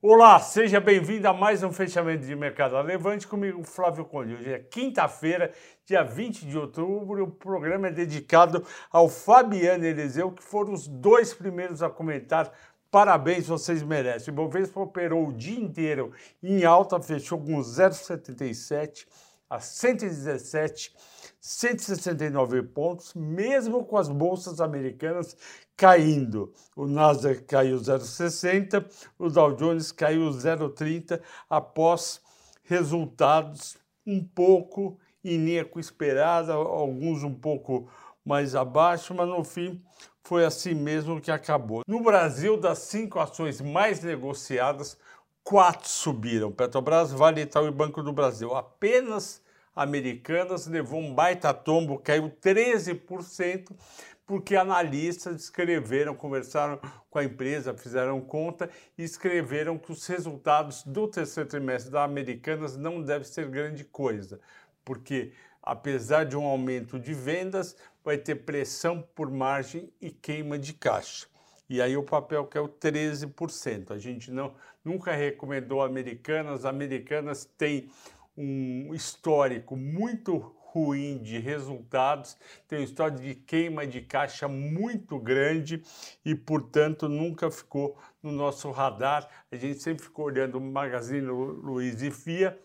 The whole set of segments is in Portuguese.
Olá, seja bem-vindo a mais um fechamento de mercado Levante comigo, Flávio Conde. Hoje é quinta-feira, dia 20 de outubro. O programa é dedicado ao Fabiano Eliseu, que foram os dois primeiros a comentar. Parabéns, vocês merecem. O Bovespa operou o dia inteiro em alta, fechou com 0,77 a 117 169 pontos, mesmo com as bolsas americanas caindo. O Nasdaq caiu 0,60, o Dow Jones caiu 0,30 após resultados um pouco em linha com esperada, alguns um pouco mais abaixo, mas no fim foi assim mesmo que acabou. No Brasil, das cinco ações mais negociadas, quatro subiram. Petrobras, Vale, Itaú e Banco do Brasil. Apenas Americanas levou um baita tombo, caiu 13%, porque analistas escreveram, conversaram com a empresa, fizeram conta e escreveram que os resultados do terceiro trimestre da Americanas não devem ser grande coisa, porque apesar de um aumento de vendas, vai ter pressão por margem e queima de caixa. E aí o papel que é o 13%. A gente não nunca recomendou Americanas, Americanas tem um histórico muito ruim de resultados, tem uma história de queima de caixa muito grande e, portanto, nunca ficou no nosso radar. A gente sempre ficou olhando Magazine Luiza e FIA,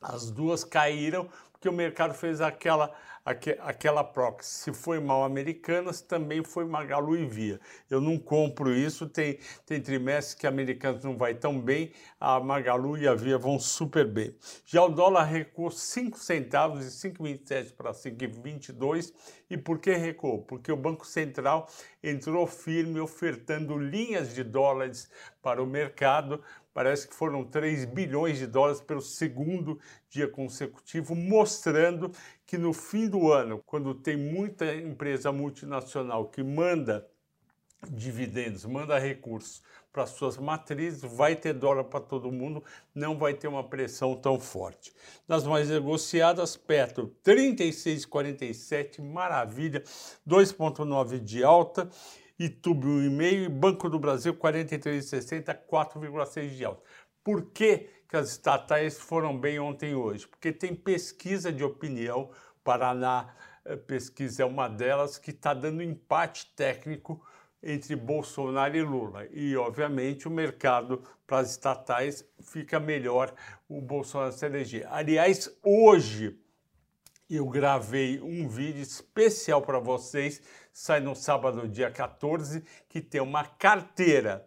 as duas caíram porque o mercado fez aquela, aquela proxy. Se foi mal Americanas, também foi Magalu e Via. Eu não compro isso, tem, tem trimestres que Americanas não vai tão bem, a Magalu e a Via vão super bem. Já o dólar recuou 5 centavos, de 5,27 para 5,22. E por que recuou? Porque o Banco Central entrou firme ofertando linhas de dólares para o mercado parece que foram 3 bilhões de dólares pelo segundo dia consecutivo, mostrando que no fim do ano, quando tem muita empresa multinacional que manda dividendos, manda recursos para suas matrizes, vai ter dólar para todo mundo, não vai ter uma pressão tão forte. Nas mais negociadas, Petro 36,47, maravilha, 2,9 de alta YouTube 1,5% e Banco do Brasil 43,60, 4,6% de alta. Por que, que as estatais foram bem ontem e hoje? Porque tem pesquisa de opinião, Paraná eh, Pesquisa é uma delas, que está dando empate técnico entre Bolsonaro e Lula. E, obviamente, o mercado para as estatais fica melhor o Bolsonaro se eleger. Aliás, hoje eu gravei um vídeo especial para vocês, sai no sábado, dia 14, que tem uma carteira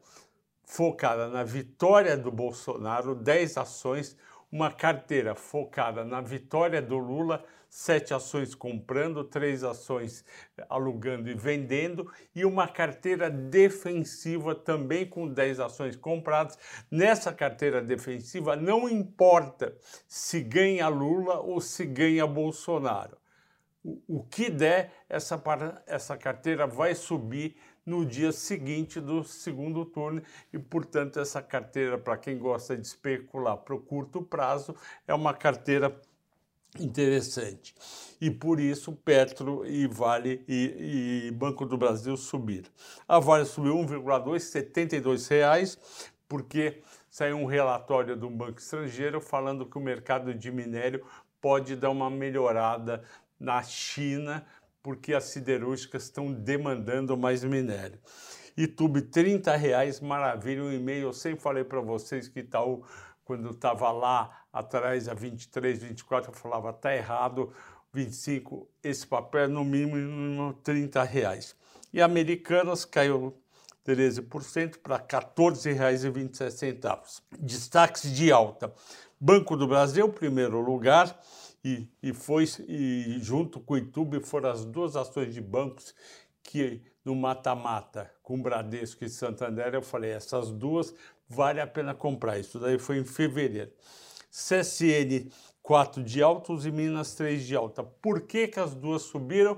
focada na vitória do Bolsonaro, 10 ações, uma carteira focada na vitória do Lula, sete ações comprando, três ações alugando e vendendo, e uma carteira defensiva também com 10 ações compradas. Nessa carteira defensiva, não importa se ganha Lula ou se ganha Bolsonaro. O, que der, essa, essa carteira vai subir no dia seguinte do segundo turno e, portanto, essa carteira, para quem gosta de especular para o curto prazo, é uma carteira interessante. E por isso Petro e Vale e, e Banco do Brasil subiram. A Vale subiu 1,2, 72 reais, porque saiu um relatório do banco estrangeiro falando que o mercado de minério pode dar uma melhorada na China porque as siderúrgicas estão demandando mais minério. YouTube, 30 reais, maravilha, um e-mail. Eu sempre falei para vocês que Itaú, quando estava lá atrás, a 23, 24, eu falava, tá errado, 25, esse papel é no mínimo 30 reais. E Americanas caiu 13% para R$ 14,27. Destaques de alta. Banco do Brasil, primeiro lugar, e, e foi e junto com o YouTube foram as duas ações de bancos que no mata-mata com Bradesco e Santander eu falei essas duas vale a pena comprar. Isso daí foi em fevereiro. CSN 4 de alta, e Minas 3 de alta. Por que, que as duas subiram?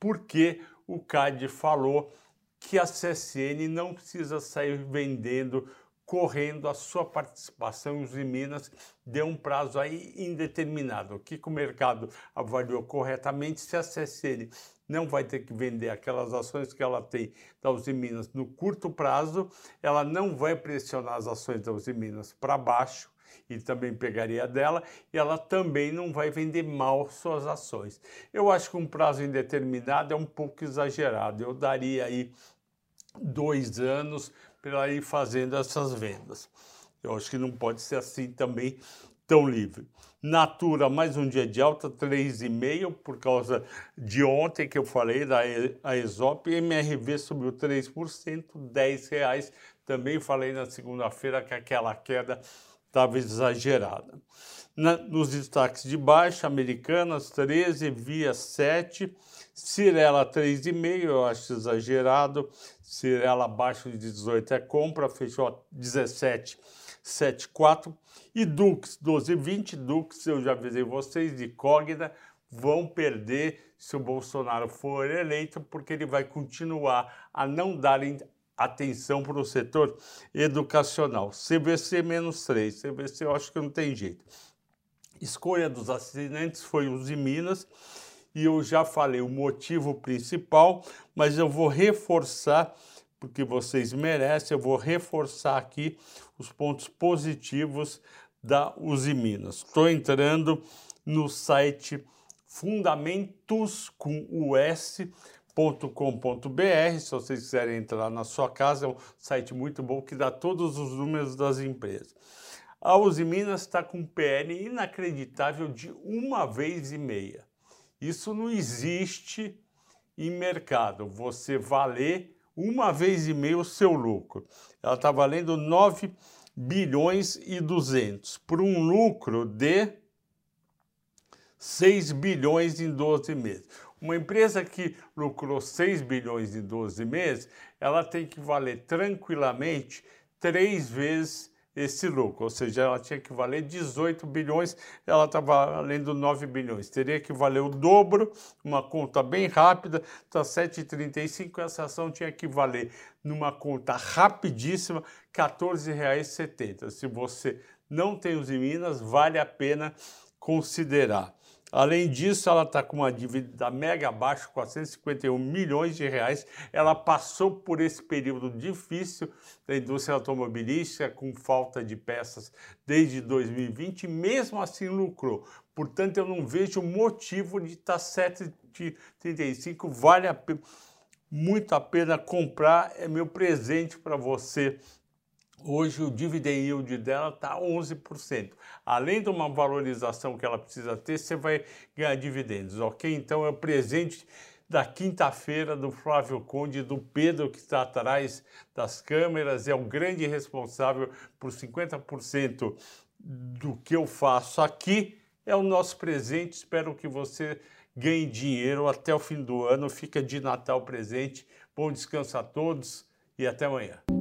Porque o CAD falou que a CSN não precisa sair vendendo correndo a sua participação em Minas deu um prazo aí indeterminado. O que, que o mercado avaliou corretamente se a CSN não vai ter que vender aquelas ações que ela tem da Uzi Minas no curto prazo, ela não vai pressionar as ações da Uzi Minas para baixo, e também pegaria dela, e ela também não vai vender mal suas ações. Eu acho que um prazo indeterminado é um pouco exagerado. Eu daria aí dois anos para ir fazendo essas vendas. Eu acho que não pode ser assim também tão livre. Natura, mais um dia de alta, 3,5, por causa de ontem que eu falei da a Exop. MRV subiu 3%, 10 reais. Também falei na segunda-feira que aquela queda estava exagerada. Na, nos destaques de baixa, Americanas 13, Via 7, Cirela 3,5, eu acho exagerado. Cirela abaixo de 18 é compra, fechou 17, 7,4. E Dux 12,20, Dux eu já avisei vocês, de Cogna, vão perder se o Bolsonaro for eleito, porque ele vai continuar a não dar atenção para o setor educacional. CVC menos 3, CVC eu acho que não tem jeito. Escolha dos assinantes foi os de Minas e eu já falei o motivo principal, mas eu vou reforçar, porque vocês merecem, eu vou reforçar aqui os pontos positivos da Uzi Minas. Estou entrando no site Fundamentos com o S com.br se vocês quiserem entrar na sua casa, é um site muito bom que dá todos os números das empresas. A Uzi Minas está com PL inacreditável de uma vez e meia. Isso não existe em mercado. Você valer uma vez e meia o seu lucro. Ela está valendo 9 bilhões e 200 por um lucro de 6 bilhões em 12 meses. Uma empresa que lucrou 6 bilhões em 12 meses, ela tem que valer tranquilamente três vezes esse lucro, ou seja, ela tinha que valer 18 bilhões, ela está valendo 9 bilhões. Teria que valer o dobro, uma conta bem rápida, está 7,35, essa ação tinha que valer, numa conta rapidíssima, R$ 14,70. Se você não tem os em Minas, vale a pena considerar. Além disso, ela está com uma dívida mega baixa, 451 milhões de reais. Ela passou por esse período difícil da indústria automobilística, com falta de peças desde 2020, e mesmo assim lucrou. Portanto, eu não vejo motivo de estar 7,35. Vale a muito a pena comprar. É meu presente para você Hoje o dividend yield dela está 11%. Além de uma valorização que ela precisa ter, você vai ganhar dividendos, ok? Então é o presente da quinta-feira do Flávio Conde, do Pedro que está atrás das câmeras, é o grande responsável por 50% do que eu faço aqui. É o nosso presente, espero que você ganhe dinheiro até o fim do ano. Fica de Natal presente. Bom descanso a todos e até amanhã.